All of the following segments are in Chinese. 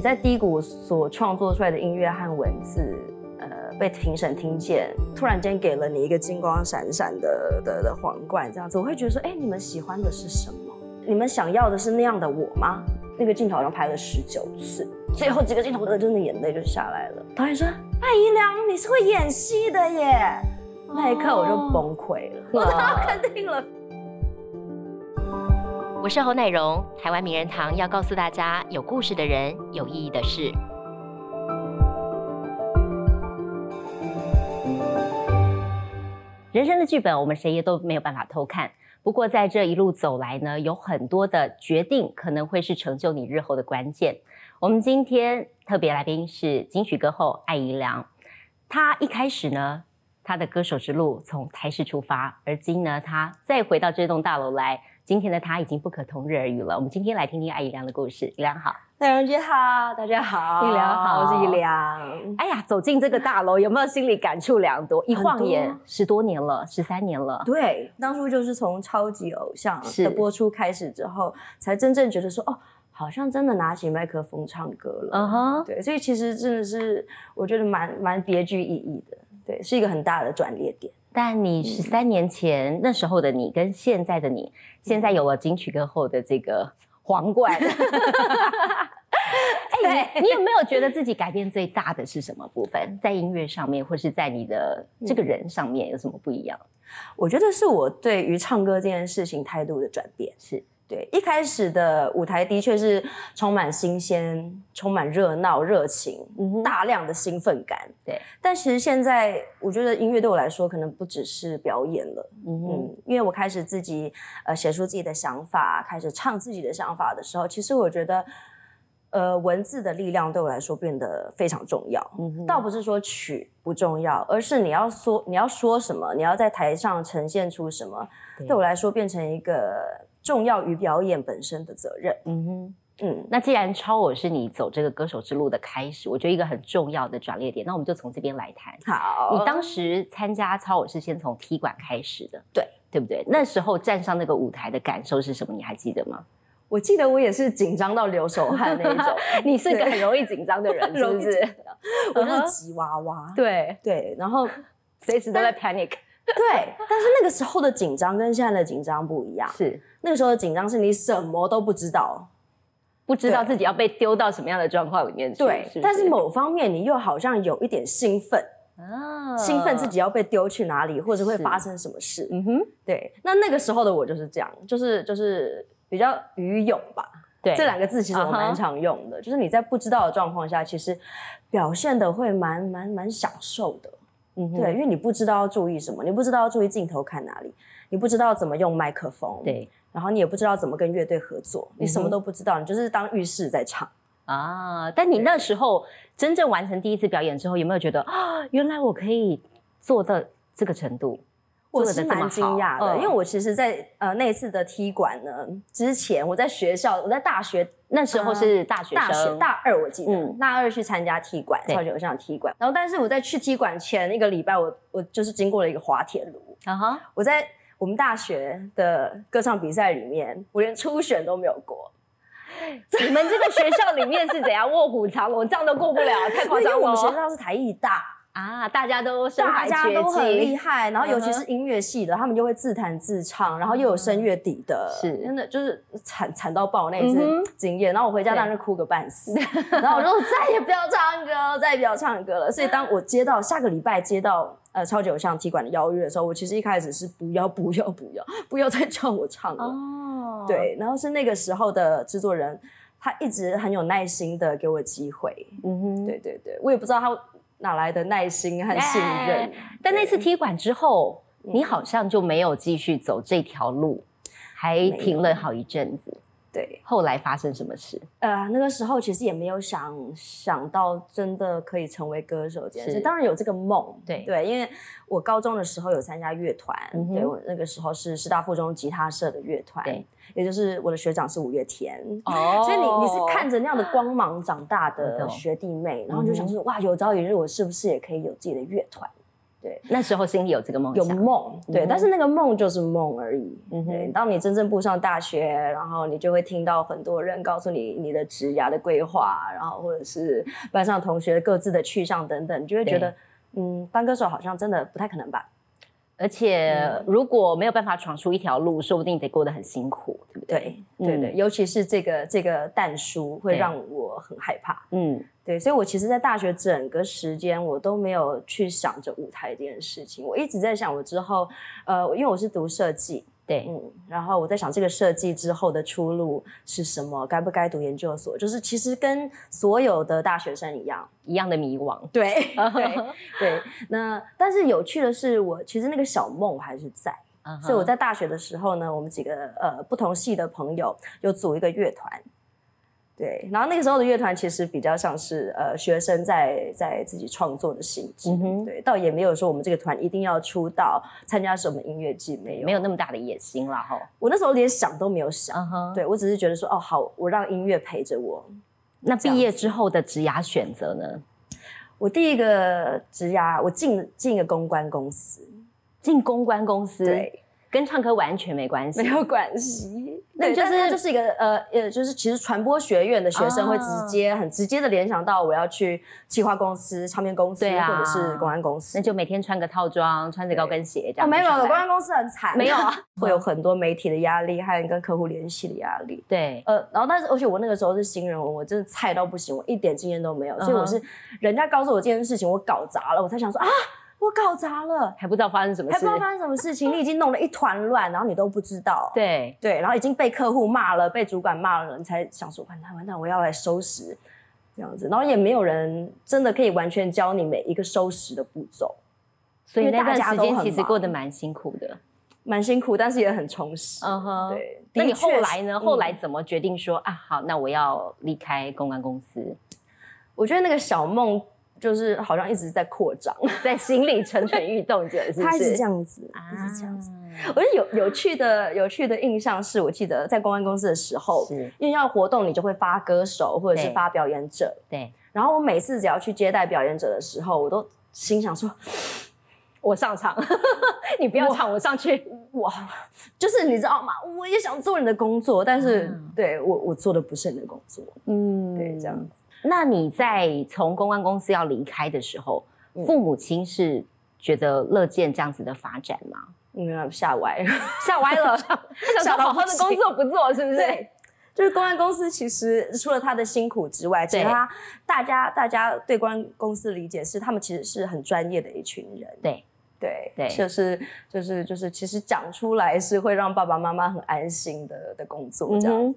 你在低谷所创作出来的音乐和文字，呃，被评审听见，突然间给了你一个金光闪闪的的的皇冠，这样子，我会觉得说，哎，你们喜欢的是什么？你们想要的是那样的我吗？那个镜头好像拍了十九次，最后几个镜头，我真的眼泪就下来了。导演说：“艾姨良，你是会演戏的耶！”那一刻我就崩溃了，我都要肯定了。我是侯乃荣，台湾名人堂要告诉大家：有故事的人，有意义的事。人生的剧本，我们谁也都没有办法偷看。不过在这一路走来呢，有很多的决定可能会是成就你日后的关键。我们今天特别来宾是金曲歌后艾怡良，她一开始呢，她的歌手之路从台视出发，而今呢，她再回到这栋大楼来。今天的他已经不可同日而语了。我们今天来听听艾怡良的故事。怡良好，戴荣姐好，大家好，怡良好，我是怡良。哎呀，走进这个大楼，有没有心里感触良多？一晃眼十多年了，十三年了。对，当初就是从超级偶像的播出开始之后，才真正觉得说，哦，好像真的拿起麦克风唱歌了。嗯哼，对，所以其实真的是我觉得蛮蛮别具意义的。对，是一个很大的转捩点。但你十三年前那时候的你，跟现在的你，现在有了金曲歌后的这个皇冠。哎，你有没有觉得自己改变最大的是什么部分？在音乐上面，或是在你的这个人上面有什么不一样？我觉得是我对于唱歌这件事情态度的转变是。对，一开始的舞台的确是充满新鲜、充满热闹、热情，大量的兴奋感。对，但其实现在我觉得音乐对我来说，可能不只是表演了。嗯，因为我开始自己呃写出自己的想法，开始唱自己的想法的时候，其实我觉得，呃，文字的力量对我来说变得非常重要。嗯，倒不是说曲不重要，而是你要说你要说什么，你要在台上呈现出什么，对我来说变成一个。重要于表演本身的责任。嗯哼，嗯，那既然超我是你走这个歌手之路的开始，我觉得一个很重要的转捩点，那我们就从这边来谈。好，你当时参加超我是先从踢馆开始的，对对不对？那时候站上那个舞台的感受是什么？你还记得吗？我记得我也是紧张到流手汗那种。你是个很容易紧张的人，是不是？我是吉娃娃。对对，然后随时都在 panic。对，但是那个时候的紧张跟现在的紧张不一样。是那个时候的紧张是你什么都不知道，不知道自己要被丢到什么样的状况里面去。对，但是某方面你又好像有一点兴奋啊，兴奋自己要被丢去哪里，或者会发生什么事。嗯哼，对。那那个时候的我就是这样，就是就是比较愚勇吧。对，这两个字其实我蛮常用的，就是你在不知道的状况下，其实表现的会蛮蛮蛮享受的。嗯对，因为你不知道要注意什么，你不知道要注意镜头看哪里，你不知道怎么用麦克风，对，然后你也不知道怎么跟乐队合作，你什么都不知道，你就是当浴室在唱啊。但你那时候真正完成第一次表演之后，有没有觉得啊，原来我可以做到这个程度？我是蛮惊讶的，因为我其实，在呃那次的踢馆呢之前，我在学校，我在大学那时候是大学生，大二我记得，大二去参加踢馆，超级偶像踢馆。然后，但是我在去踢馆前一个礼拜，我我就是经过了一个滑铁卢啊哈！我在我们大学的歌唱比赛里面，我连初选都没有过。你们这个学校里面是怎样 卧虎藏龙，这样都过不了，太夸张了。我们学校是台艺大。啊，大家都大家都很厉害，然后尤其是音乐系的，他们就会自弹自唱，然后又有声乐底的，是真的就是惨惨到爆那一次经验。然后我回家当然哭个半死，然后我说再也不要唱歌，再也不要唱歌了。所以当我接到下个礼拜接到呃超级偶像踢馆的邀约的时候，我其实一开始是不要不要不要不要再叫我唱了。哦，对，然后是那个时候的制作人，他一直很有耐心的给我机会。嗯哼，对对对，我也不知道他。哪来的耐心和信任？但那次踢馆之后，你好像就没有继续走这条路，还停了好一阵子。对，后来发生什么事？呃，那个时候其实也没有想想到真的可以成为歌手这件事。当然有这个梦，对对，因为我高中的时候有参加乐团，对我那个时候是师大附中吉他社的乐团，对，也就是我的学长是五月天，哦，所以你你是看着那样的光芒长大的学弟妹，然后就想说，哇，有朝一日我是不是也可以有自己的乐团？对，那时候心里有这个梦有，梦，对，嗯但是那个梦就是梦而已。嗯对，哼，当你真正步上大学，然后你就会听到很多人告诉你你的职涯的规划，然后或者是班上同学各自的去向等等，你就会觉得，嗯，当歌手好像真的不太可能吧？而且嗯如果没有办法闯出一条路，说不定得过得很辛苦，对不对？对，对对，嗯尤其是这个这个蛋书会对让我很害怕。嗯，对，所以我其实，在大学整个时间，我都没有去想着舞台这件事情。我一直在想，我之后，呃，因为我是读设计，对，嗯，然后我在想这个设计之后的出路是什么，该不该读研究所？就是其实跟所有的大学生一样，一样的迷惘，对对对。那但是有趣的是，我其实那个小梦还是在。所以我在大学的时候呢，我们几个呃不同系的朋友有组一个乐团，对，然后那个时候的乐团其实比较像是呃学生在在自己创作的性质，嗯对，倒也没有说我们这个团一定要出道参加什么音乐季，没有，没有那么大的野心了哈。我那时候连想都没有想，对我只是觉得说哦好，我让音乐陪着我。那毕业之后的职涯选择呢？我第一个职涯，我进进一个公关公司，进公关公司，对，跟唱歌完全没关系，没有关系。对，那就是它就是一个呃呃，就是其实传播学院的学生会直接、很直接的联想到我要去企划公司、唱片公司，或者是公安公司。那就每天穿个套装，穿着高跟鞋这哦，样。没有，公公关公司很惨，没有啊，会有很多媒体的压力，还有跟客户联系的压力。对，呃，然后但是而且我那个时候是新人，我真的菜到不行，我一点经验都没有，所以我是人家告诉我这件事情，我搞砸了，我才想说啊，我搞砸了，还不知道发生什么事还不知。道发生什么事情，你已经弄了一团乱，然后你都不知道。对，对，然后已经被客户骂了，被主管骂了，你才想说完蛋完蛋，我要来收拾这样子，然后也没有人真的可以完全教你每一个收拾的步骤，所以那段时大家都很间其实过得忙蛮辛苦的。蛮辛苦，但是也很充实。嗯哼，。对，那你后来呢？是后来嗯怎么决定说啊？好，那我要离开公关公司，我觉得那个小梦就是好像一直在扩张，在心里蠢蠢欲动着，是？它一直这样子，啊一直这样子。我觉得有有趣的有趣的印象是，我记得在公关公司的时候，是，因为要活动，你就会发歌手或者是发表演者，对，然后我每次只要去接待表演者的时候，我都心想说，我上场，你不要唱，我上去。哇，就是你知道吗？我也想做你的工作，但是、嗯对我我做的不是你的工作，嗯对，这样子。那你在从公关公司要离开的时候，嗯父母亲是觉得乐见这样子的发展吗？嗯，吓歪了。吓歪了，想好好的工作不做，是不是？对，就是公关公司，其实除了他的辛苦之外，其实他大家大家对公关公司的理解是，他们其实是很专业的一群人。对对对就是就是就是，其实讲出来是会让爸爸妈妈很安心的的工作这样。嗯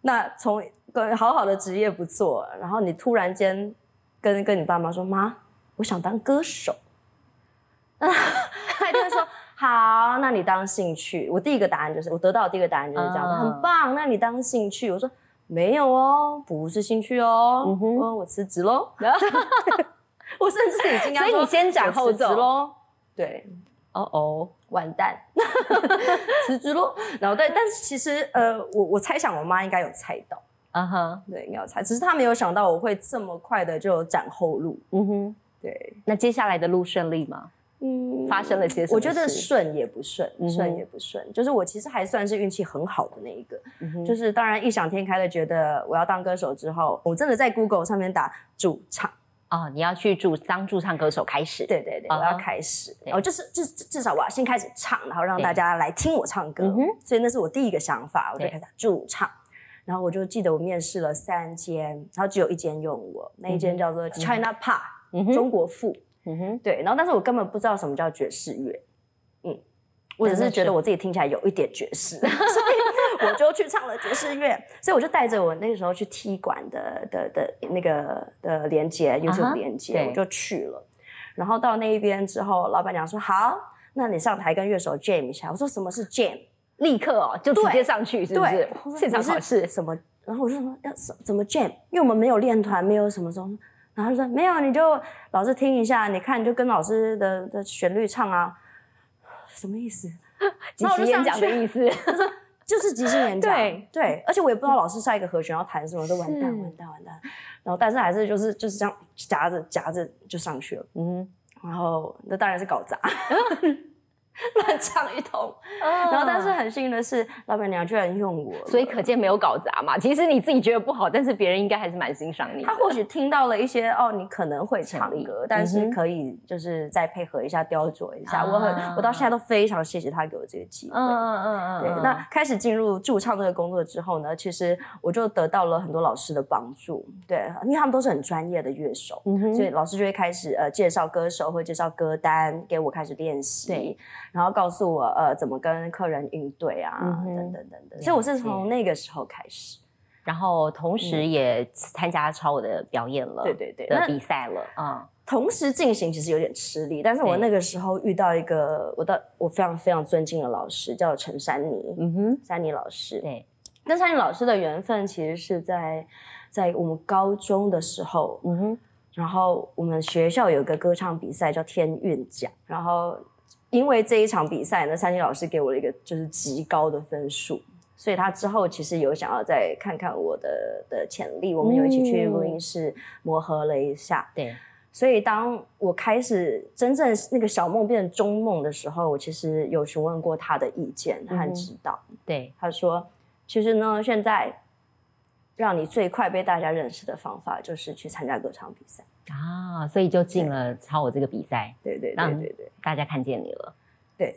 那从个好好的职业不做，然后你突然间跟跟你爸妈说：“妈，我想当歌手。”他一定会说：“好，那你当兴趣。”我第一个答案就是，我得到的第一个答案就是这样，很棒，那你当兴趣。我说没有哦，不是兴趣哦，嗯哼哦我辞职喽。我甚至已经跟他说所以你先斩后奏喽。对，哦哦，完蛋，辞职喽。然后对，但是其实呃，我我猜想我妈应该有猜到。嗯哼，对，应该有猜，只是他没有想到我会这么快的就斩后路。嗯哼。对，那接下来的路顺利吗？嗯发生了些什么我觉得事？顺也不顺，顺也不顺，就是我其实还算是运气很好的那一个，嗯就是当然异想天开的觉得我要当歌手之后，我真的在 Google 上面打驻唱，哦，你要去驻当驻唱歌手开始。对对对，啊我要开始，哦就是至至少我要先开始唱，然后让大家来听我唱歌嗯，所以那是我第一个想法，我就对。开始打驻唱。然后我就记得我面试了三间，然后只有一间用我，那一间叫做 China Pop，、嗯，中国富。嗯哼，对，然后但是我根本不知道什么叫爵士乐，嗯，我只是觉得我自己听起来有一点爵士，所以我就去唱了爵士乐，所以我就带着我那个时候去踢馆的的的那个的连接，YouTube 连接，对。我就去了，然后到那一边之后，老板娘说好，那你上台跟乐手 jam 一下，我说什么是 jam？立刻哦，就直接上去，是不是现场考试。什么？然后我就说要怎怎么 jam？因为我们没有练团，没有什么时候。然后他就说没有，你就老师听一下，你看你就跟老师的的旋律唱啊，什么意思？即 然后我就上席演讲的意思。就是即兴演讲。对对，而且我也不知道老师下一个和弦要弹什么，我说完蛋完蛋完蛋。然后但是还是就是就是这样夹着夹着就上去了。嗯，然后那当然是搞砸。乱唱一通，然后但是很幸运的是，老板娘居然用我，所以可见没有搞砸嘛。其实你自己觉得不好，但是别人应该还是蛮欣赏你。他或许听到了一些哦，你可能会唱歌，但是可以就是再配合一下雕琢一下。我很我到现在都非常谢谢他给我这个机会。嗯嗯嗯嗯。对，那开始进入驻唱这个工作之后呢，其实我就得到了很多老师的帮助。对，因为他们都是很专业的乐手，所以老师就会开始呃介绍歌手，会介绍歌单给我开始练习。对。然后告诉我，呃，怎么跟客人应对啊，等等等等。所以我是从那个时候开始，然后同时也参加超我的表演了，对对对，的比赛了啊。同时进行其实有点吃力，但是我那个时候遇到一个我的我非常非常尊敬的老师，叫陈珊妮，嗯哼，珊妮老师。对，跟珊妮老师的缘分其实是在在我们高中的时候，嗯哼，然后我们学校有个歌唱比赛叫天韵奖，然后。因为这一场比赛呢，三金老师给我了一个就是极高的分数，所以他之后其实有想要再看看我的的潜力，我们有一起去录音室磨合了一下。对，所以当我开始真正那个小梦变成中梦的时候，我其实有询问过他的意见和指导。对，他说，其实呢，现在让你最快被大家认识的方法就是去参加歌唱比赛。啊，所以就进了超我这个比赛，对对对对对，大家看见你了，对。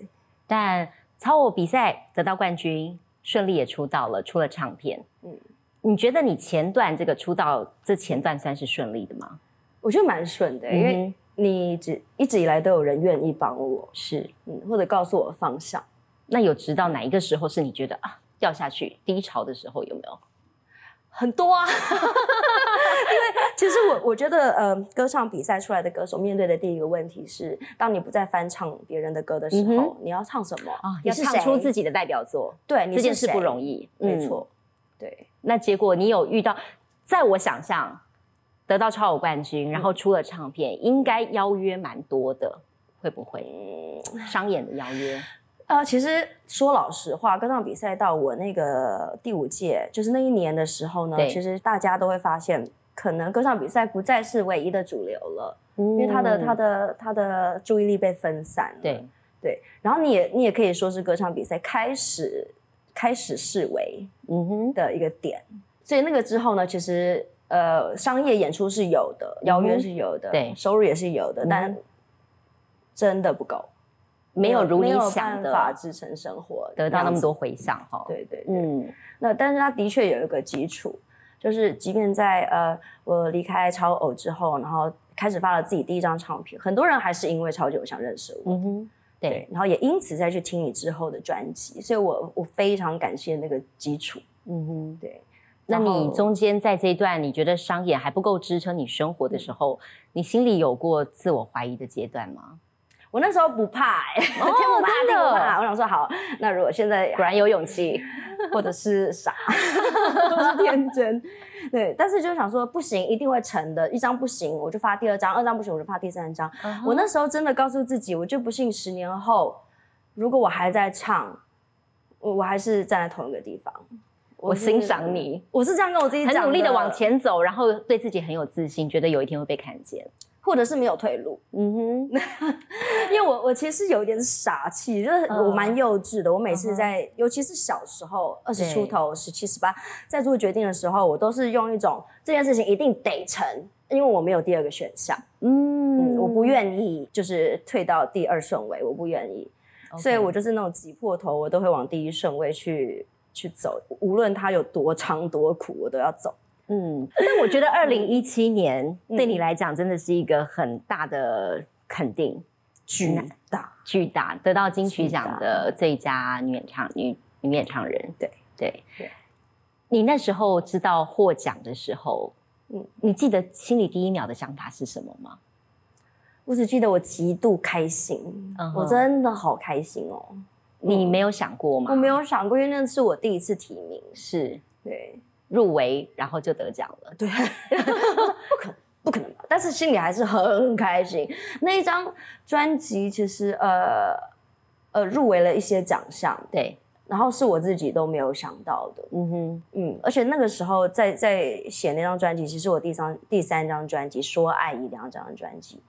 但超我比赛得到冠军，顺利也出道了，出了唱片。嗯，你觉得你前段这个出道这前段算是顺利的吗？我觉得蛮顺的，因为你只一直以来都有人愿意帮我，是，嗯，或者告诉我方向。那有直到哪一个时候是你觉得啊掉下去低潮的时候有没有？很多啊，因为其实我我觉得，呃，歌唱比赛出来的歌手面对的第一个问题是，当你不再翻唱别人的歌的时候，你要唱什么？啊？要唱出自己的代表作，对，这件事不容易，没错。对，那结果你有遇到，在我想象得到超偶冠军，然后出了唱片，应该邀约蛮多的，会不会？商演的邀约？呃，其实说老实话，歌唱比赛到我那个第五届，就是那一年的时候呢，其实大家都会发现，可能歌唱比赛不再是唯一的主流了，因为他的他的他的注意力被分散了。对对，然后你也你也可以说是歌唱比赛开始开始视为嗯哼的一个点，所以那个之后呢，其实呃商业演出是有的，邀约是有的，对，收入也是有的，但真的不够。没有如你想的法支撑生活，得到那么多回响哈。对对，嗯，那但是他的确有一个基础，就是即便在呃我离开超偶之后，然后开始发了自己第一张唱片，很多人还是因为超级偶像认识我，嗯哼，对，然后也因此再去听你之后的专辑，所以我我非常感谢那个基础，嗯哼，对。那你中间在这一段你觉得商业还不够支撑你生活的时候，你心里有过自我怀疑的阶段吗？我那时候不怕，哎，天不怕地不怕。我想说好，那如果现在果然有勇气，或者是傻，或是天真，对。但是就想说不行，一定会成的。一张不行，我就发第二张；二张不行，我就发第三张。我那时候真的告诉自己，我就不信十年后，如果我还在唱，我我还是站在同一个地方。我欣赏你，我是这样跟我自己很努力的往前走，然后对自己很有自信，觉得有一天会被看见。或者是没有退路，嗯哼，因为我我其实有点傻气，就是我蛮幼稚的。我每次在，尤其是小时候，二十出头、十七、十八，在做决定的时候，我都是用一种这件事情一定得成，因为我没有第二个选项。嗯，我不。愿意就是退到第二顺位，我不愿意，所以我就是那种挤破头，我都会往第一顺位去去走，无论它有多长多苦，我都要走。嗯，但我觉得 二零一七年对你来讲真的是一个很大的肯定，巨大巨大，得到金曲奖的最佳女演唱女女演唱人。对对对，你那时候知道获奖的时候，嗯，你记得心里第一秒的想法是什么吗？我只记得我极度开心，我真的好开心哦。你没有想过吗？我没有想过，因为那是我第一次提名，是对。入围，然后就得奖了。对，不可能不可能吧？但是心里还是很开心。那一张专辑其实呃呃入围了一些奖项，对，然后是我自己都没有想到的。嗯哼，嗯，而且那个时候在在写那张专辑，其实我第三第三张专辑《说爱》一两张专辑，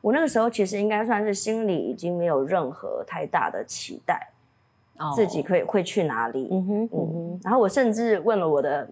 我那个时候其实应该算是心里已经没有任何太大的期待，自己可以会去哪里。嗯哼，嗯哼。然后我甚至问了我的，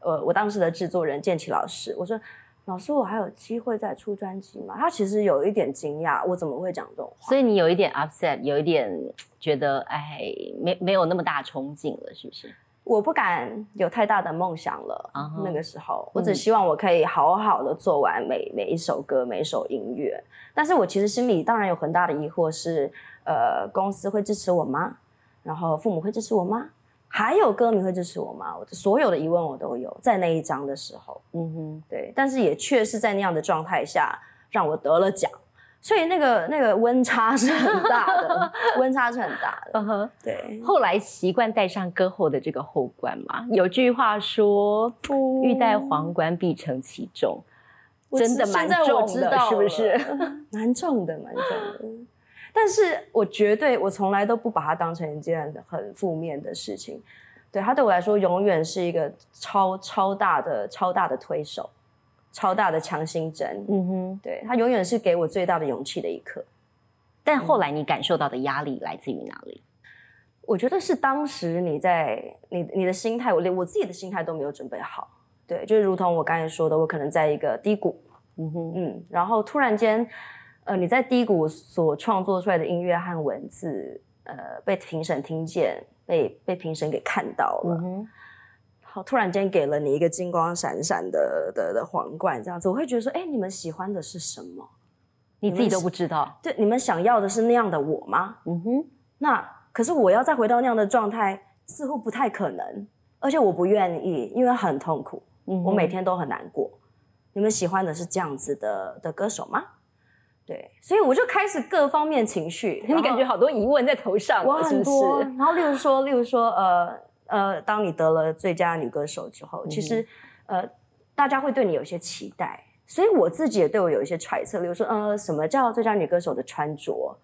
呃，我当时的制作人建奇老师，我说：“老师，我还有机会再出专辑吗？”他其实有一点惊讶，我怎么会讲这种话？所以你有一点 upset，有一点觉得，哎，没没有那么大憧憬了，是不是？我不敢有太大的梦想了。那个时候，我只希望我可以好好的做完每每一首歌、每一首音乐。但是我其实心里当然有很大的疑惑，是呃，公司会支持我吗？然后父母会支持我吗？还有歌迷会支持我吗？我所有的疑问我都有，在那一章的时候，嗯哼，对。但是也确实在那样的状态下，让我得了奖。所以那个那个温差是很大的，温差是很大的。嗯哼，对。后来习惯戴上歌后的这个后冠嘛，有句话说“欲戴皇冠，必承其重”，真的蛮重的，是不是？蛮重的，蛮重的。但是我绝对，我从来都不把它当成一件很负面的事情。对它对我来说，永远是一个超超大的、超大的推手。超大的强心针，嗯哼，对他永远是给我最大的勇气的一刻。但后来你感受到的压力来自于哪里？我觉得是当时你在你你的心态，我连我自己的心态都没有准备好。对，就是如同我刚才说的，我可能在一个低谷，嗯哼，嗯，然后突然间，呃，你在低谷所创作出来的音乐和文字，呃，被评审听见，被被评审给看到了。好，突然间给了你一个金光闪闪的的的皇冠，这样子，我会觉得说，哎，你们喜欢的是什么？你自己都不知道。对，你们想要的是那样的我吗？嗯哼。那可是我要再回到那样的状态，似乎不太可能，而且我不愿意，因为很痛苦，我每天都很难过。你们喜欢的是这样子的的歌手吗？对，所以我就开始各方面情绪，你感觉好多疑问在头上，我很多。然后，例如说，例如说，呃。呃，当你得了最佳女歌手之后，其实，呃，大家会对你有一些期待，所以我自己也对我有一些揣测，例如说，呃，什么叫最佳女歌手的穿着？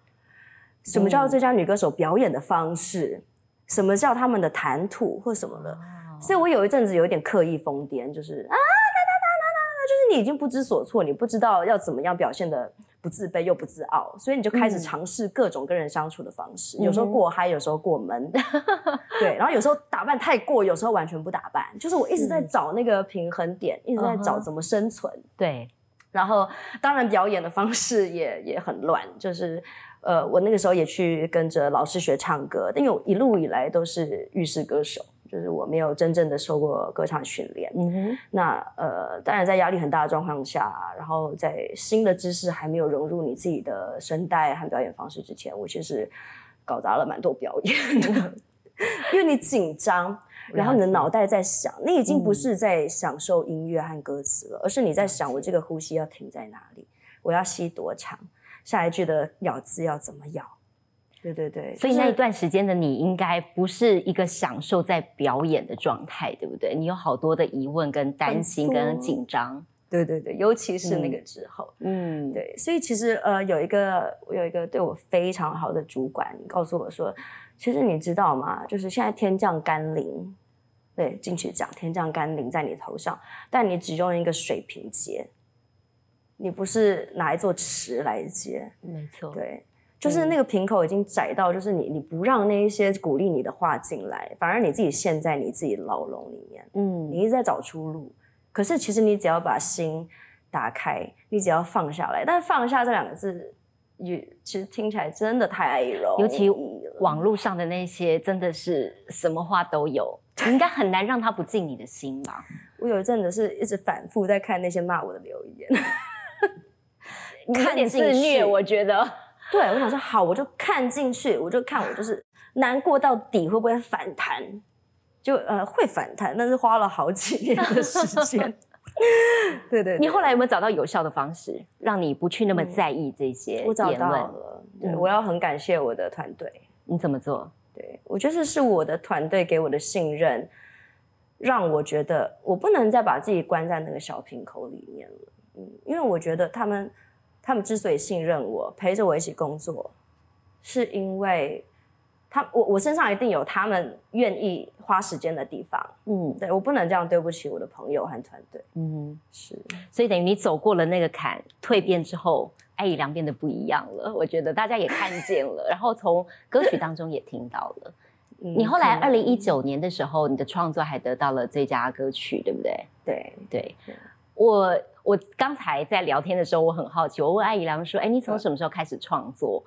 什么叫最佳女歌手表演的方式？什么叫他们的谈吐或什么的？所以我有一阵子有点刻意疯癫，就是啊，就是你已经不知所措，你不知道要怎么样表现的。不自卑又不自傲，所以你就开始尝试各种跟人相处的方式。有时候过嗨，有时候过闷，对。然后有时候打扮太过，有时候完全不打扮。就是我一直在找那个平衡点，一直在找怎么生存。对。然后当然表演的方式也也很乱，就是呃，我那个时候也去跟着老师学唱歌，因为我一路以来都是浴室歌手。就是我没有真正的受过歌唱训练，嗯哼，那呃，当然在压力很大的状况下，然后在新的知识还没有融入你自己的声带和表演方式之前，我其实搞砸了蛮多表演的，因为你紧张，然后你的脑袋在想，你已经不是在享受音乐和歌词了，而是你在想我这个呼吸要停在哪里，我要吸多长，下一句的咬字要怎么咬。对对对，所以那一段时间的你应该不是一个享受在表演的状态，对不对？你有好多的疑问、跟担心、跟紧张。对对对，尤其是那个之后，嗯，对。所以其实呃，有一个我有一个对我非常好的主管告诉我说，其实你知道吗？就是现在天降甘霖，对，进去讲天降甘霖在你头上，但你只用一个水平接，你不是拿一座池来接，没错，对。就是那个瓶口已经窄到，就是你你不让那一些鼓励你的话进来，反而你自己陷在你自己牢笼里面。嗯，你一直在找出路，可是其实你只要把心打开，你只要放下来。但是放下这两个字，也其实听起来真的太容易。尤其网络上的那些，真的是什么话都有，应该很难让他不进你的心吧？我有一阵子是一直反复在看那些骂我的留言，看点自虐，我觉得。对，我想说好，我就看进去，我就看我就是难过到底会不会反弹，就呃会反弹，但是花了好几年的时间。对对，你后来有没有找到有效的方式，让你不去那么在意这些我找到了，对，我要很感谢我的团队。你怎么做？对我觉得是我的团队给我的信任，让我觉得我不能再把自己关在那个小瓶口里面了。嗯，因为我觉得他们。他们之所以信任我，陪着我一起工作，是因为他我我身上一定有他们愿意花时间的地方。嗯，对我不能这样对不起我的朋友和团队。嗯，是。所以等于你走过了那个坎，蜕变之后，艾怡良变得不一样了。我觉得大家也看见了，然后从歌曲当中也听到了。你后来二零一九年的时候，你的创作还得到了最佳歌曲，对不对？对对。我我刚才在聊天的时候，我很好奇，我问艾姨良说：“哎，你从什么时候开始创作？”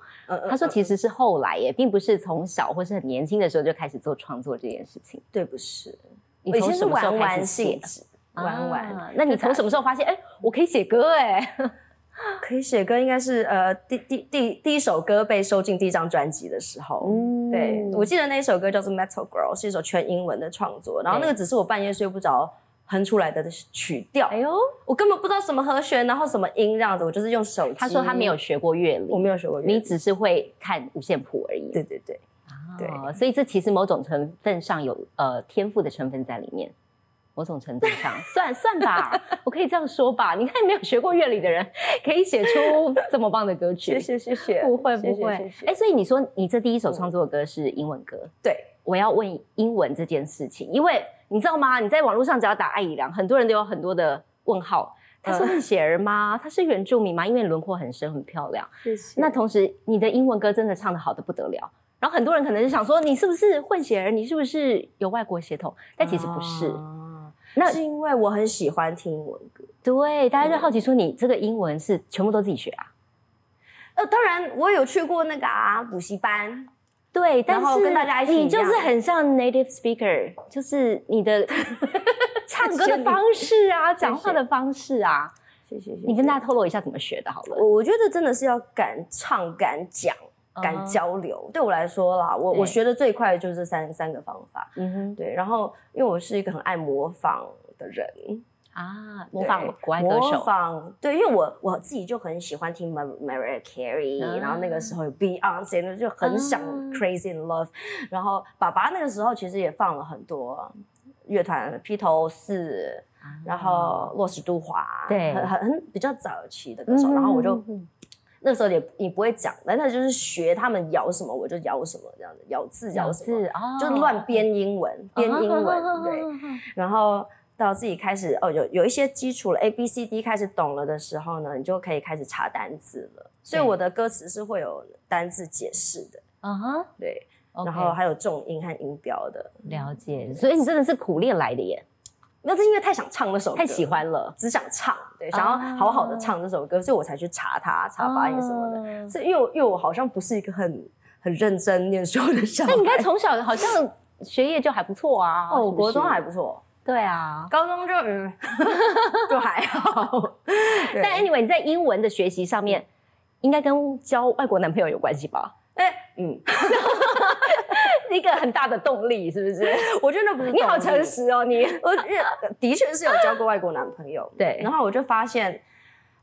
他说：“其实是后来耶，并不是从小或是很年轻的时候就开始做创作这件事情。”对，不是。你从什么时候开始写？玩玩。那你从什么时候发现？哎，我可以写歌哎。可以写歌，应该是呃第第第第一首歌被收进第一张专辑的时候。嗯，对我记得那一首歌叫做《Metal Girl》，是一首全英文的创作。然后那个只是我半夜睡不着哼出来的曲调。哎呦，我根本不知道什么和弦，然后什么音这样子。我就是用手机。他说他没有学过乐理，我没有学过乐理，你只是会看五线谱而已。对对对，啊对，所以这其实某种成分上有呃天赋的成分在里面。某种程度上，算算吧，我可以这样说吧。你看，没有学过乐理的人，可以写出这么棒的歌曲。谢谢谢谢，不会不会。哎，所以你说你这第一首创作的歌是英文歌？对，我要问英文这件事情，因为你知道吗？你在网络上只要打艾怡良，很多人都有很多的问号。他是混血儿吗？他是原住民吗？因为轮廓很深，很漂亮。谢谢。那同时，你的英文歌真的唱的好的不得了。然后很多人可能就想说，你是不是混血儿？你是不是有外国血统？但其实不是。那是因为我很喜欢听英文歌，对，大家就好奇说你这个英文是全部都自己学啊？呃，当然我有去过那个啊补习班，对，但是跟大家一起，你就是很像 native speaker，就是你的 唱歌的方式啊，讲话的方式啊，谢谢，你跟大家透露一下怎么学的，好了。我觉得真的是要敢唱、敢讲、敢交流。对我来说啦，我我学的最快的就是这三三个方法。嗯哼，对。然后，因为我是一个很爱模仿的人啊，模仿国外歌手。模仿，对，因为我我自己就很喜欢听 Mariah Carey，然后那个时候有 Beyonce，就很想 Crazy in Love。然后爸爸那个时候其实也放了很多乐团，披头士，然后洛斯杜华，对，很很比较早期的歌手。然后我就。那时候也你不会讲，但那就是学他们咬什么我就咬什么这样子，咬字咬什么，就乱编英文，编英文对。然后到自己开始哦，有有一些基础了，A B C D 开始懂了的时候呢，你就可以开始查单字了。所以我的歌词是会有单字解释的，嗯哼，对。然后还有重音和音标的了解，所以你真的是苦练来的耶。那是因为太想唱那首，太喜欢了，只想唱，对，想要好好的唱这首歌，所以我才去查它，查发音什么的。是因为因为我好像不是一个很很认真念书的小孩。那你看从小好像学业就还不错啊，哦，国中还不错，对啊，高中就嗯 就还好。但 anyway，你在英文的学习上面，应该跟交外国男朋友有关系吧？哎，嗯。一个很大的动力是不是？我觉得不是。你好诚实哦，你我的确是有交过外国男朋友。对，然后我就发现，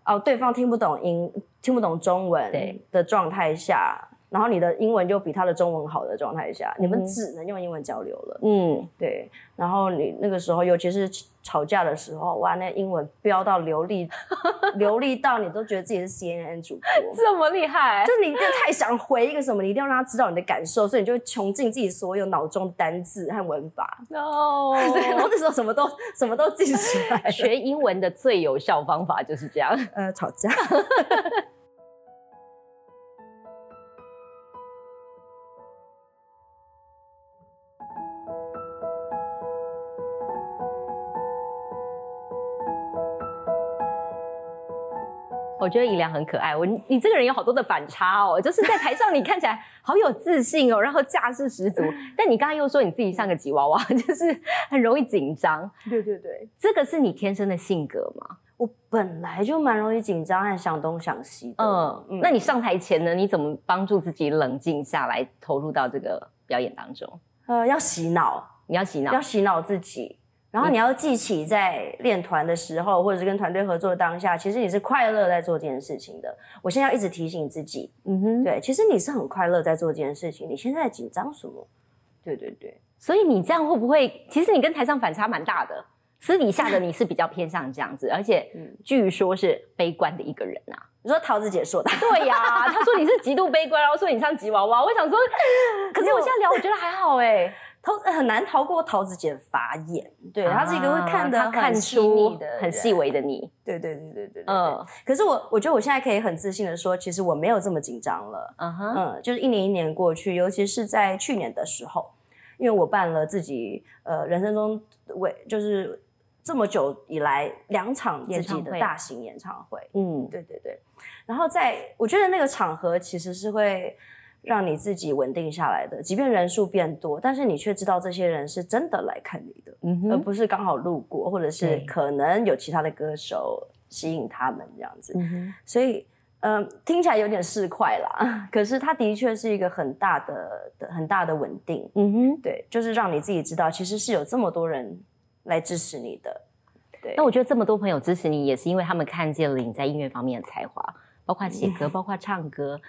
哦，对方听不懂英，听不懂中文的状态下。然后你的英文就比他的中文好的状态下，你们只能用英文交流了。嗯，对。然后你那个时候，尤其是吵架的时候，哇，那英文飙到流利，流利到你都觉得自己是 CNN 主播，这么厉害？就是你一定太想回一个什么，你一定要让他知道你的感受，所以你就会穷尽自己所有脑中单字和文法。哦，对。然后那时候什么都什么都记起来。学英文的最有效方法就是这样，呃，吵架。觉得怡良很可爱，我你这个人有好多的反差哦，就是在台上你看起来好有自信哦，然后架势十足，但你刚刚又说你自己像个吉娃娃，就是很容易紧张。对对对，这个是你天生的性格吗？我本来就蛮容易紧张和想东想西的。嗯，那你上台前呢？你怎么帮助自己冷静下来，投入到这个表演当中？呃，要洗脑，你要洗脑，要洗脑自己。然后你要记起，在练团的时候，或者是跟团队合作当下，其实你是快乐在做这件事情的。我现在要一直提醒自己，嗯哼，对，其实你是很快乐在做这件事情。你现在紧张什么？对对对，所以你这样会不会？其实你跟台上反差蛮大的，私底下的你是比较偏向这样子，而且据说是悲观的一个人啊。你说桃子姐说的，对呀，她说你是极度悲观，然后说你像吉娃娃。我想说，可是我现在聊，我觉得还好哎。桃很难逃过桃子姐的法眼，对，她是一个会看的看出很细微的你，对对对对对对。嗯，可是我我觉得我现在可以很自信的说，其实我没有这么紧张了。嗯哼，嗯，就是一年一年过去，尤其是在去年的时候，因为我办了自己呃人生中为就是这么久以来两场自己的大型演唱会。嗯，对对对。然后在我觉得那个场合其实是会。让你自己稳定下来的，即便人数变多，但是你却知道这些人是真的来看你的，而不是刚好路过，或者是可能有其他的歌手吸引他们这样子。所以，嗯，听起来有点市侩啦，可是它的确是一个很大的、很大的稳定。嗯哼，对，就是让你自己知道，其实是有这么多人来支持你的。对，那我觉得这么多朋友支持你，也是因为他们看见了你在音乐方面的才华，包括写歌，包括唱歌。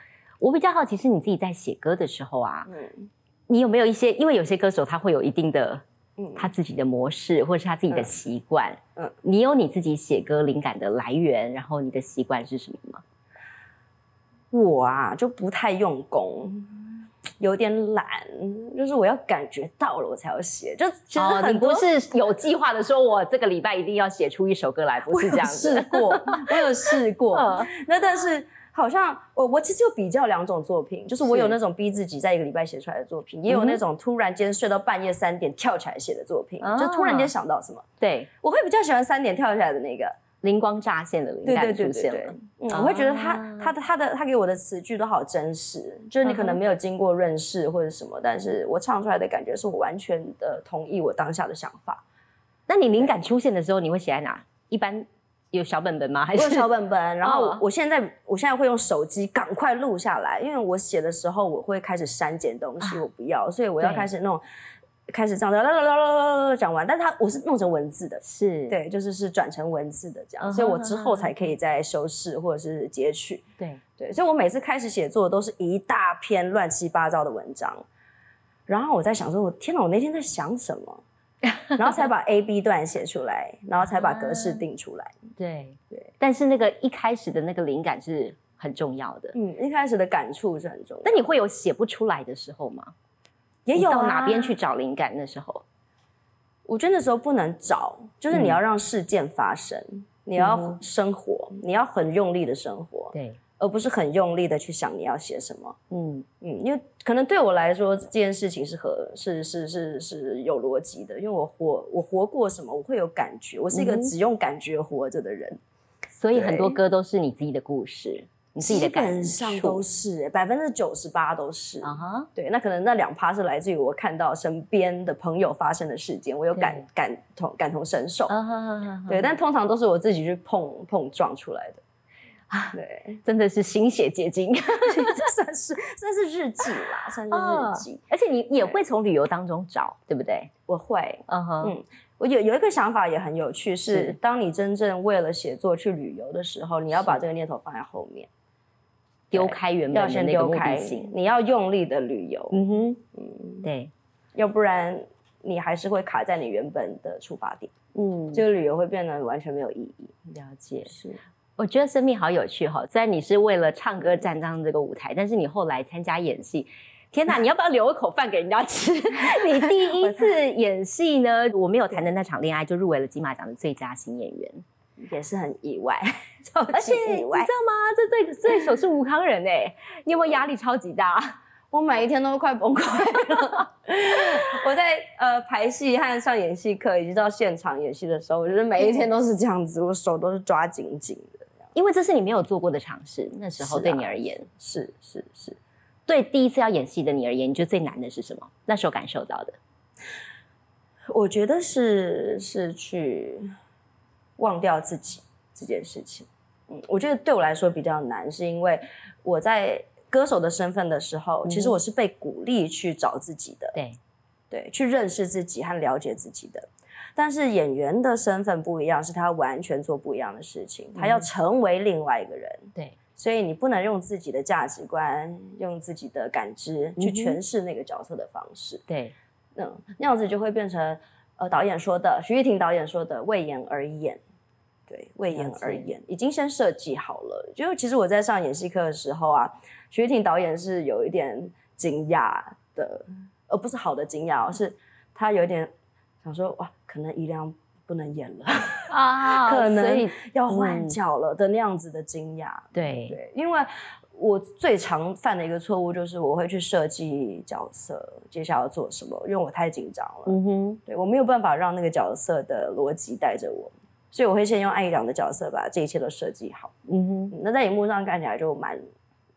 我比较好奇是你自己在写歌的时候啊，嗯，你有没有一些？因为有些歌手他会有一定的，嗯，他自己的模式或者是他自己的习惯，嗯，你有你自己写歌灵感的来源，然后你的习惯是什么吗？我啊就不太用功，有点懒，就是我要感觉到了我才要写。就其实你不是有计划的说，我这个礼拜一定要写出一首歌来，不是这样子。试过，我有试过，那但是。好像我我其实有比较两种作品，就是我有那种逼自己在一个礼拜写出来的作品，也有那种突然间睡到半夜三点跳起来写的作品，就突然间想到什么。对，我会比较喜欢三点跳起来的那个灵光乍现的灵感出现了。嗯，我会觉得他他的他的他给我的词句都好真实，就是你可能没有经过认识或者什么，但是我唱出来的感觉是我完全的同意我当下的想法。那你灵感出现的时候，你会写在哪？一般。有小本本吗？还是有小本本？然后我现在我现在会用手机赶快录下来，因为我写的时候我会开始删减东西，我不要，所以我要开始弄，开始这样啦啦啦啦啦啦讲完。但是它我是弄成文字的，是对，就是是转成文字的这样，所以我之后才可以再修饰或者是截取。对对，所以我每次开始写作都是一大篇乱七八糟的文章，然后我在想说，我天哪，我那天在想什么？然后才把 A、B 段写出来，然后才把格式定出来。对对，但是那个一开始的那个灵感是很重要的。嗯，一开始的感触是很重要。那你会有写不出来的时候吗？也有到哪边去找灵感？那时候，我觉得那时候不能找，就是你要让事件发生，你要生活，你要很用力的生活。对。而不是很用力的去想你要写什么，嗯。嗯，因为可能对我来说这件事情是和是是是是有逻辑的，因为我活我活过什么，我会有感觉，我是一个只用感觉活着的人，所以很多歌都是你自己的故事，你自己的感受，上都是百分之九十八都是啊哈，对，那可能那两趴是来自于我看到身边的朋友发生的事件，我有感感同感同身受，对，但通常都是我自己去碰碰撞出来的。啊，对，真的是心血结晶，这算是算是日记啦，算是日记。而且你也会从旅游当中找，对不对？我会，嗯哼，嗯，我有有一个想法也很有趣，是当你真正为了写作去旅游的时候，你要把这个念头放在后面，丢开原本的那个目的性，你要用力的旅游，嗯哼，嗯，对，要不然你还是会卡在你原本的出发点，嗯，这个旅游会变得完全没有意义。了解，是。我觉得生命好有趣哈！虽然你是为了唱歌站上这个舞台，但是你后来参加演戏，天哪！你要不要留一口饭给人家吃？你第一次演戏呢，我没有谈的那场恋爱就入围了金马奖的最佳新演员，也是很意外，而且你知道吗？这对对手是吴康仁哎，你有没有压力超级大？我每一天都快崩溃了。我在呃排戏和上演戏课，以及到现场演戏的时候，我觉得每一天都是这样子，我手都是抓紧紧的。因为这是你没有做过的尝试，那时候对你而言是是是，对第一次要演戏的你而言，你觉得最难的是什么？那时候感受到的，我觉得是是去忘掉自己这件事情。嗯，我觉得对我来说比较难，是因为我在歌手的身份的时候，其实我是被鼓励去找自己的，对对，去认识自己和了解自己的。但是演员的身份不一样，是他完全做不一样的事情，他要成为另外一个人。对，所以你不能用自己的价值观、用自己的感知去诠释那个角色的方式。对，嗯，那样子就会变成呃导演说的，徐玉婷导演说的“为演而演”。对，为演而演，已经先设计好了。就其实我在上演戏课的时候啊，徐玉婷导演是有一点惊讶的。而不是好的惊讶，而是他有点想说哇，可能宜良不能演了啊，可能要换角了的那样子的惊讶。对对，因为我最常犯的一个错误就是我会去设计角色接下来要做什么，因为我太紧张了。嗯哼，对我没有办法让那个角色的逻辑带着我。所以我会先用艾怡良的角色把这一切都设计好。嗯哼，那在荧幕上看起来就蛮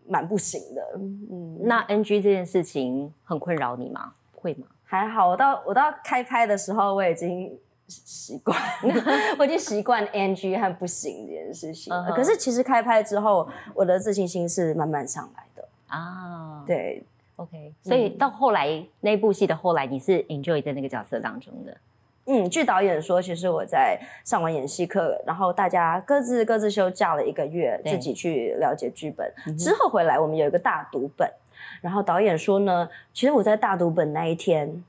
蛮不行的。嗯，那 NG 这件事情很困扰你吗？会吗？还好，我到我到开拍的时候我已经习惯，我已经习惯 NG 和不行这件事情。可是其实开拍之后，我的自信心是慢慢上来的啊。对，OK。所以到后来那部戏的后来，你是 enjoy 在那个角色当中的。嗯，据导演说，其实我在上完演戏课，然后大家各自各自休假了一个月，自己去了解剧本之后回来，我们有一个大读本。然后导演说呢，其实我在大读本那一天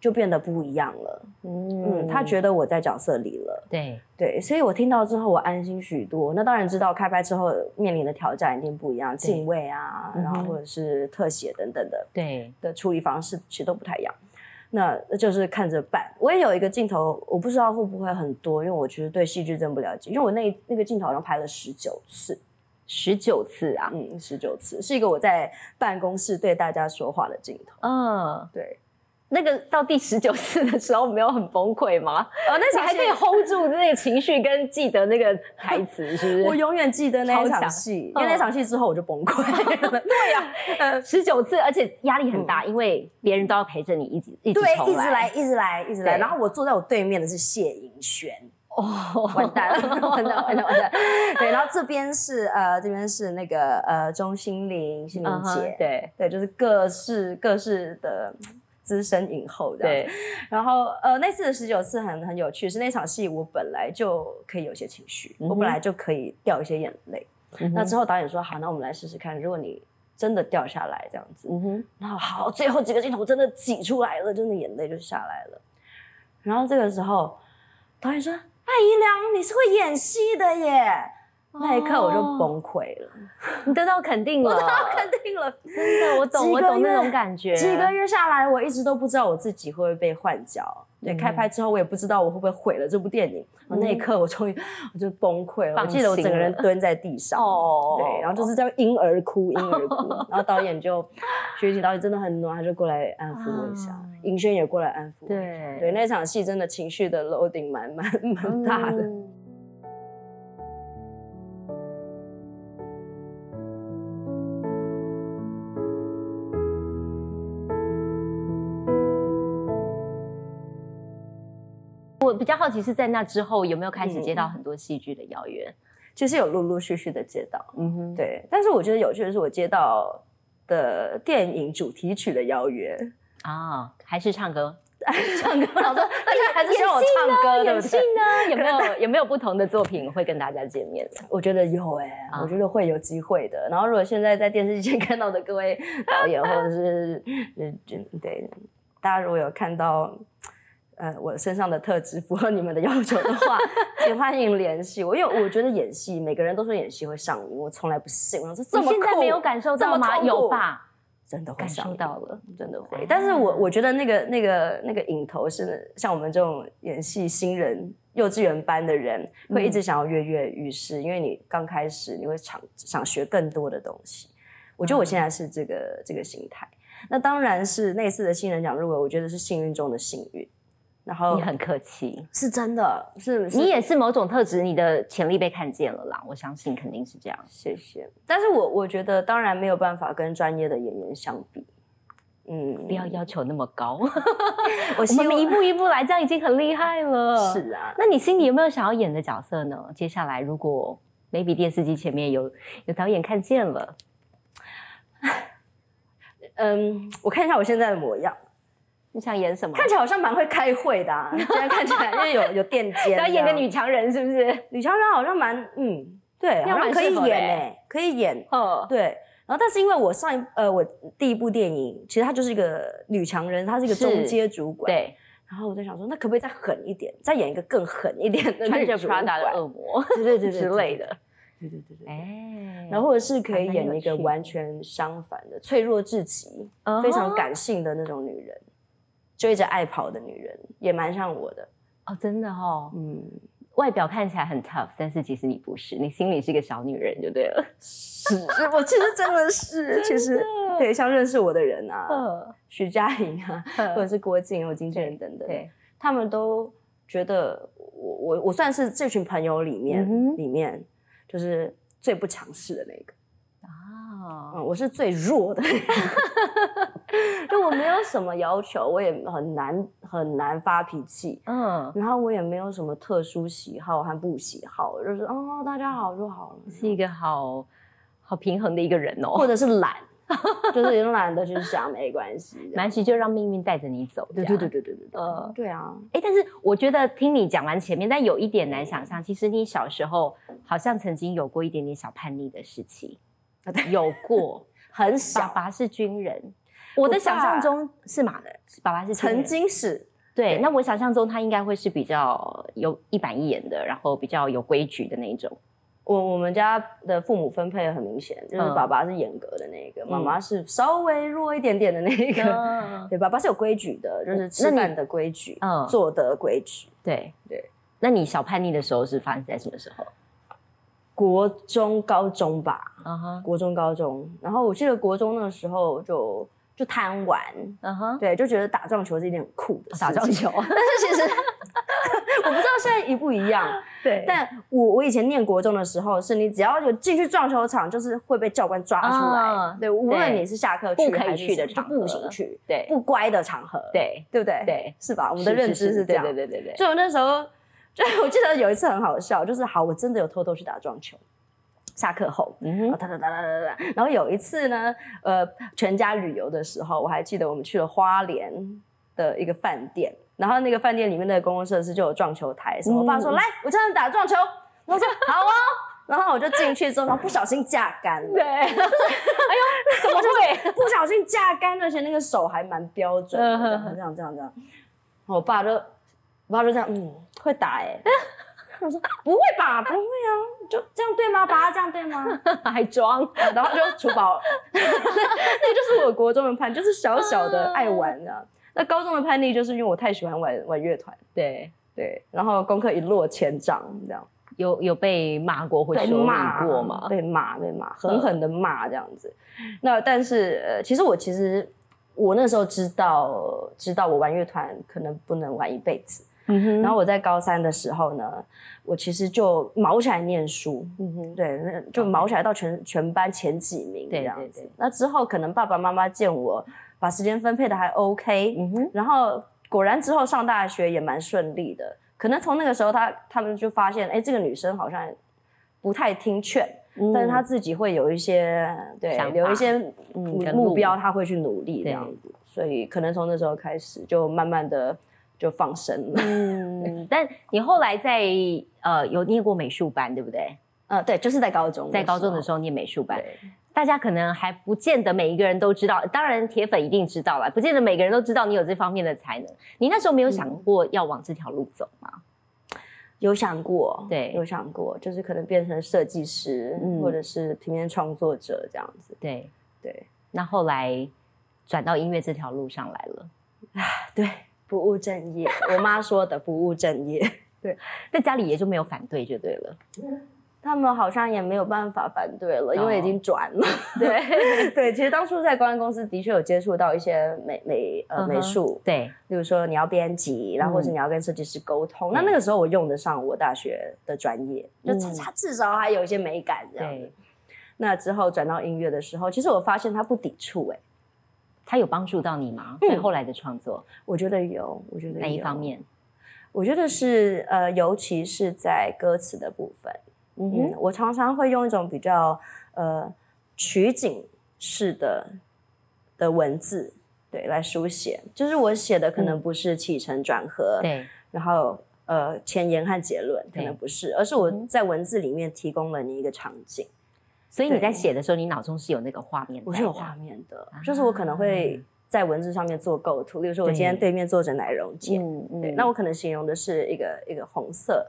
就变得不一样了。嗯，他觉得我在角色里了。对对，所以我听到之后我安心许多。那当然知道开拍之后面临的挑战一定不一样，敬畏啊，然后或者是特写等等的，对的处理方式其实都不太一样。那那就是看着办。我也有一个镜头，我不知道会不会很多，因为我其实对戏剧真不了解。因为我那那个镜头好像拍了十九次，十九次啊，嗯，十九次是一个我在办公室对大家说话的镜头。嗯，对。那个到第十九次的时候没有很崩溃吗？哦，那时还可以 hold 住那个情绪跟记得那个台词，是不是？我永远记得那场戏，因为那场戏之后我就崩溃了。对呀，十九次，而且压力很大，因为别人都要陪着你一直一直对，一直来，一直来，一直来。然后我坐在我对面的是谢颖萱，哦，完蛋了，完蛋，完蛋，完蛋。对，然后这边是呃，这边是那个呃，钟心凌、心凌姐，对对，就是各式各式的。资深影后这样，然后呃那次的十九次很很有趣，是那场戏我本来就可以有些情绪，我本来就可以掉一些眼泪。那之后导演说好，那我们来试试看，如果你真的掉下来这样子，然后好，最后几个镜头真的挤出来了，真的眼泪就下来了。然后这个时候导演说：“艾怡良，你是会演戏的耶。”那一刻我就崩溃了，你得到肯定了，我得到肯定了，真的，我懂，我懂那种感觉。几个月下来，我一直都不知道我自己会不会被换角。对，开拍之后我也不知道我会不会毁了这部电影。那一刻我终于 我就崩溃了，我记得我整个人蹲在地上，哦对，然后就是在婴儿哭，婴儿哭。然后导演就，学姐导演真的很暖，他就过来安抚我一下，尹轩也过来安抚。对，对，那场戏真的情绪的 loading 蛮蛮蛮大的。我比较好奇是在那之后有没有开始接到很多戏剧的邀约？其实有陆陆续续的接到，嗯哼，对。但是我觉得有趣的是，我接到的电影主题曲的邀约啊，还是唱歌，唱歌。我说，还是希望我唱歌，对不对？有 没有有没有不同的作品会跟大家见面？我觉得有哎，我觉得会有机会的。然后，如果现在在电视机前看到的各位导演，或者是嗯，对，大家如果有看到。呃，我身上的特质符合你们的要求的话，请欢迎联系我。因为我觉得演戏，每个人都说演戏会上瘾，我从来不信。我说这么现在没有感受到吗？有吧？真的会感受到了，真的会。但是我我觉得那个那个那个影头是像我们这种演戏新人、幼稚园班的人，会一直想要跃跃欲试，因为你刚开始你会想想学更多的东西。我觉得我现在是这个这个心态。那当然是那次的新人奖入围，我觉得是幸运中的幸运。然后你很客气，是真的，是你也是某种特质，你的潜力被看见了啦。我相信肯定是这样，谢谢。但是我我觉得当然没有办法跟专业的演员相比，嗯，不要要求那么高。我们一步一步来，这样已经很厉害了。是啊，那你心里有没有想要演的角色呢？接下来如果 maybe 电视机前面有有导演看见了，嗯，我看一下我现在的模样。你想演什么？看起来好像蛮会开会的，现在看起来因为有有垫肩。要演个女强人是不是？女强人好像蛮嗯，对，好像可以演诶，可以演。哦，对。然后，但是因为我上一呃，我第一部电影其实她就是一个女强人，她是一个中阶主管。对。然后我在想说，那可不可以再狠一点，再演一个更狠一点的 穿着 Prada 的恶魔，对对对 之类的。对对对对。哎。然后或者是可以演一个完全相反的、脆弱至极、非常感性的那种女人。追着爱跑的女人，也蛮像我的。哦，真的哦，嗯，外表看起来很 tough，但是其实你不是，你心里是个小女人就对了。是，我其实真的是，其实对，像认识我的人啊，徐佳莹啊，或者是郭靖，我经纪人等等，他们都觉得我我我算是这群朋友里面里面就是最不强势的那个。嗯，我是最弱的，就我没有什么要求，我也很难很难发脾气，嗯，然后我也没有什么特殊喜好和不喜好，就是哦，大家好就好了，是一个好好平衡的一个人哦，或者是懒，就是也懒得去想，没关系，没关系，就让命运带着你走，对对对对对对，呃，对啊，哎，但是我觉得听你讲完前面，但有一点难想象，其实你小时候好像曾经有过一点点小叛逆的事情。有过，很小。爸爸是军人，我的想象中是马的。爸爸是曾经是，对。那我想象中他应该会是比较有一板一眼的，然后比较有规矩的那种。我我们家的父母分配很明显，就是爸爸是严格的那个，妈妈是稍微弱一点点的那个。对，爸爸是有规矩的，就是吃饭的规矩，嗯，做的规矩。对对。那你小叛逆的时候是发生在什么时候？国中、高中吧，嗯哼，国中、高中，然后我记得国中那个时候就就贪玩，嗯哼，对，就觉得打撞球是一件很酷的打撞球，但是其实我不知道现在一不一样，对，但我我以前念国中的时候，是你只要有进去撞球场，就是会被教官抓出来，对，无论你是下课去还是去的场步行去，对，不乖的场合，对，对不对？对，是吧？我们的认知是这样，对对对对，就我那时候，就 我记得有一次很好笑，就是好，我真的有偷偷去打撞球。下课后，嗯，哒哒哒哒哒哒。然后有一次呢，呃，全家旅游的时候，我还记得我们去了花莲的一个饭店，然后那个饭店里面的公共设施就有撞球台，什么。我爸说：“来，我教你打撞球。”我说：“好哦。”然后我就进去之后，然后不小心架杆了。对，哎呦，怎么会不小心架杆？而且那个手还蛮标准的，这样这样这样。我爸就，我爸就这样，嗯，会打哎。我说不会吧，不会啊，就这样对吗？把他这样对吗？还装，然后就除宝，那就是我国中的叛，就是小小的爱玩的。那高中的叛逆，就是因为我太喜欢玩玩乐团，对对，然后功课一落千丈，这样有有被骂过或羞辱过吗？被骂被骂，狠狠的骂这样子。那但是呃，其实我其实我那时候知道知道我玩乐团可能不能玩一辈子。然后我在高三的时候呢，我其实就毛起来念书，嗯哼，对，就毛起来到全全班前几名这样子。那之后可能爸爸妈妈见我把时间分配的还 OK，嗯哼，然后果然之后上大学也蛮顺利的。可能从那个时候他他们就发现，哎，这个女生好像不太听劝，但是她自己会有一些对，有一些嗯目标，她会去努力这样子。所以可能从那时候开始，就慢慢的。就放生了。嗯，但你后来在呃有念过美术班，对不对？呃，对，就是在高中，在高中的时候念美术班。大家可能还不见得每一个人都知道，当然铁粉一定知道了，不见得每个人都知道你有这方面的才能。你那时候没有想过要往这条路走吗？有想过，对，有想过，就是可能变成设计师，或者是平面创作者这样子。对对，那后来转到音乐这条路上来了。啊，对。不务正业，我妈说的不务正业。对，在家里也就没有反对就对了。他们好像也没有办法反对了，因为已经转了。对 对，其实当初在公关公司的确有接触到一些美美呃美术，对，例如说你要编辑，然后或者你要跟设计师沟通，那那个时候我用得上我大学的专业，就他至少还有一些美感这样子。那之后转到音乐的时候，其实我发现他不抵触哎。他有帮助到你吗？对后来的创作，我觉得有。我觉得哪一方面？我觉得是呃，尤其是在歌词的部分。嗯，我常常会用一种比较呃取景式的的文字，对，来书写。就是我写的可能不是起承转合，对，然后呃前言和结论可能不是，而是我在文字里面提供了你一个场景。所以你在写的时候，你脑中是有那个画面的，我是有画面的，就是我可能会在文字上面做构图，比如说我今天对。面坐着奶蓉姐，对，那我可能形容的是一个一个红色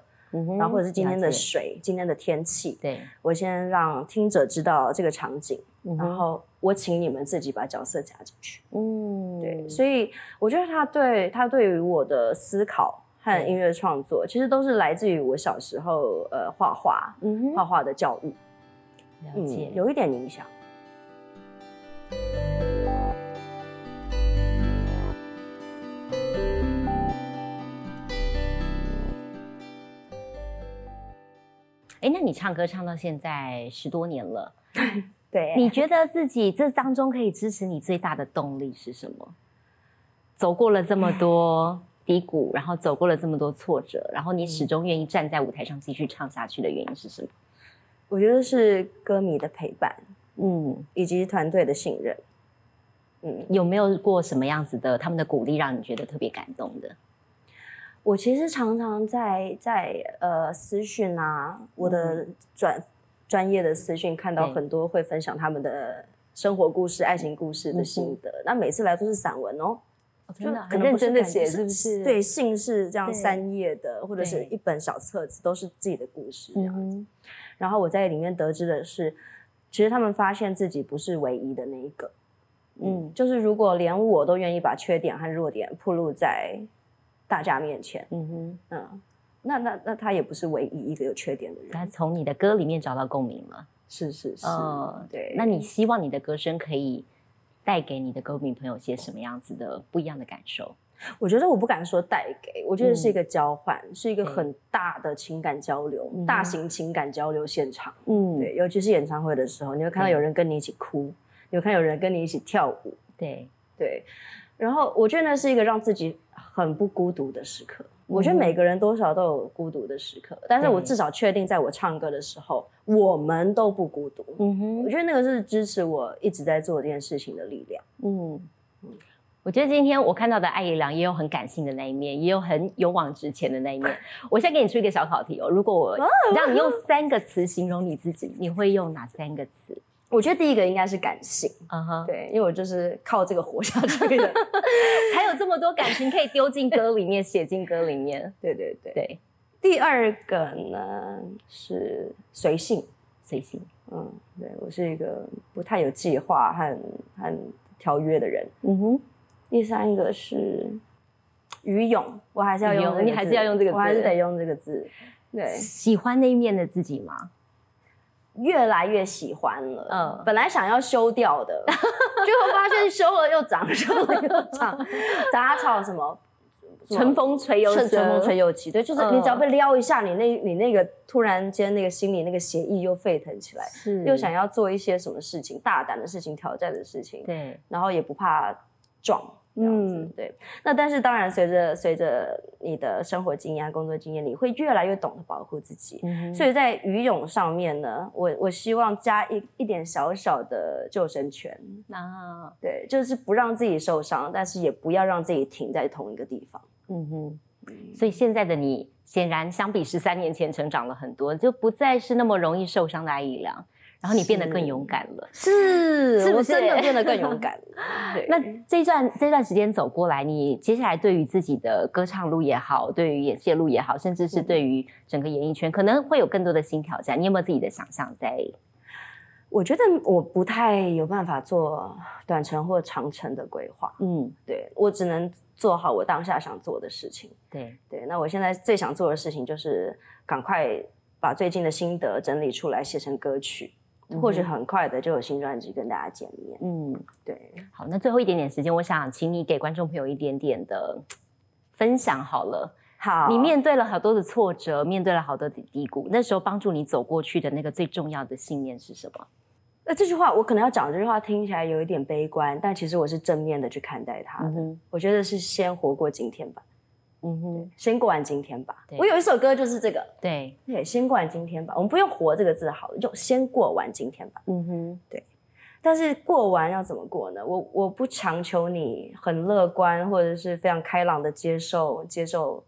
然后或者是今天的水、今天的天气，对。我先让听者知道这个场景，然后我请你们自己把角色加进去。嗯，对，所以我觉得他对他对于我的思考和音乐创作，其实都是来自于我小时候呃画画、画画的教育，了解，有一点影响。哎，那你唱歌唱到现在十多年了，对，你觉得自己这当中可以支持你最大的动力是什么？走过了这么多低谷，然后走过了这么多挫折，然后你始终愿意站在舞台上继续唱下去的原因是什么？我觉得是歌迷的陪伴，嗯，以及团队的信任，嗯，有没有过什么样子的他们的鼓励让你觉得特别感动的？我其实常常在在呃私讯啊，我的专专业的私讯看到很多会分享他们的生活故事、爱情故事的心得。那每次来都是散文哦，真的很认真的写，是不是？对，信是这样三页的，或者是一本小册子，都是自己的故事这样子。然后我在里面得知的是，其实他们发现自己不是唯一的那一个。嗯，就是如果连我都愿意把缺点和弱点暴露在。大家面前，嗯哼，嗯，那那那他也不是唯一一个有缺点的人。他从你的歌里面找到共鸣了，是是是，对。那你希望你的歌声可以带给你的歌迷朋友些什么样子的不一样的感受？我觉得我不敢说带给，我觉得是一个交换，是一个很大的情感交流，大型情感交流现场。嗯，对，尤其是演唱会的时候，你会看到有人跟你一起哭，有看有人跟你一起跳舞。对对。然后我觉得那是一个让自己很不孤独的时刻。我觉得每个人多少都有孤独的时刻，但是我至少确定在我唱歌的时候，我们都不孤独。嗯哼，我觉得那个是支持我一直在做这件事情的力量。嗯我觉得今天我看到的艾怡良也有很感性的那一面，也有很勇往直前的那一面。我先给你出一个小考题哦，如果我让你用三个词形容你自己，你会用哪三个词？我觉得第一个应该是感性，嗯哼，对，因为我就是靠这个活下去的，才有这么多感情可以丢进歌里面，写进歌里面。对对对对。第二个呢是随性，随性，嗯，对我是一个不太有计划和和条约的人。嗯哼。第三个是于勇，我还是要用，你还是要用这个字，我还是得用这个字。对，喜欢那一面的自己吗？越来越喜欢了，嗯，本来想要修掉的，最后发现修了又长，修了又长，杂草什么，春风吹又春风吹又起，对，就是你只要被撩一下，你那，你那个突然间那个心里那个邪意又沸腾起来，是，又想要做一些什么事情，大胆的事情，挑战的事情，对，然后也不怕撞。嗯，对。那但是当然，随着随着你的生活经验、工作经验，你会越来越懂得保护自己。嗯所以在游泳上面呢，我我希望加一一点小小的救生圈。啊，对，就是不让自己受伤，但是也不要让自己停在同一个地方。嗯哼。所以现在的你，显然相比十三年前成长了很多，就不再是那么容易受伤的艾怡良。然后你变得更勇敢了，是，是不是真的变得更勇 敢了？对。那这段这段时间走过来，你接下来对于自己的歌唱路也好，对于演戏路也好，甚至是对于整个演艺圈，可能会有更多的新挑战。你有没有自己的想象在？我觉得我不太有办法做短程或长程的规划。嗯，对我只能做好我当下想做的事情。对对，那我现在最想做的事情就是赶快把最近的心得整理出来，写成歌曲。或许很快的就有新专辑跟大家见面。嗯，对。好，那最后一点点时间，我想请你给观众朋友一点点的分享好了。好，你面对了好多的挫折，面对了好多的低谷，那时候帮助你走过去的那个最重要的信念是什么？那这句话我可能要讲这句话听起来有一点悲观，但其实我是正面的去看待它的。我觉得是先活过今天吧。嗯哼，先过完今天吧。我有一首歌就是这个。对对，先过完今天吧。我们不用“活”这个字好了，就先过完今天吧。嗯哼，对。但是过完要怎么过呢？我我不强求你很乐观或者是非常开朗的接受接受，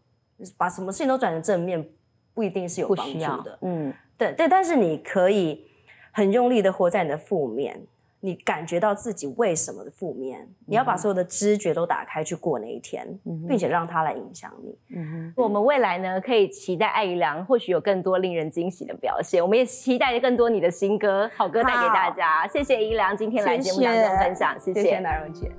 把什么事情都转成正面，不一定是有帮助的。嗯，对对。但是你可以很用力的活在你的负面，你感觉到自己为什么的负面，你要把所有的知觉都打开去过那一天，并且让它来影响你。我们未来呢，可以期待艾怡良或许有更多令人惊喜的表现。我们也期待更多你的新歌、好歌带给大家。谢谢怡良今天来节目当中分享，谢谢南荣姐。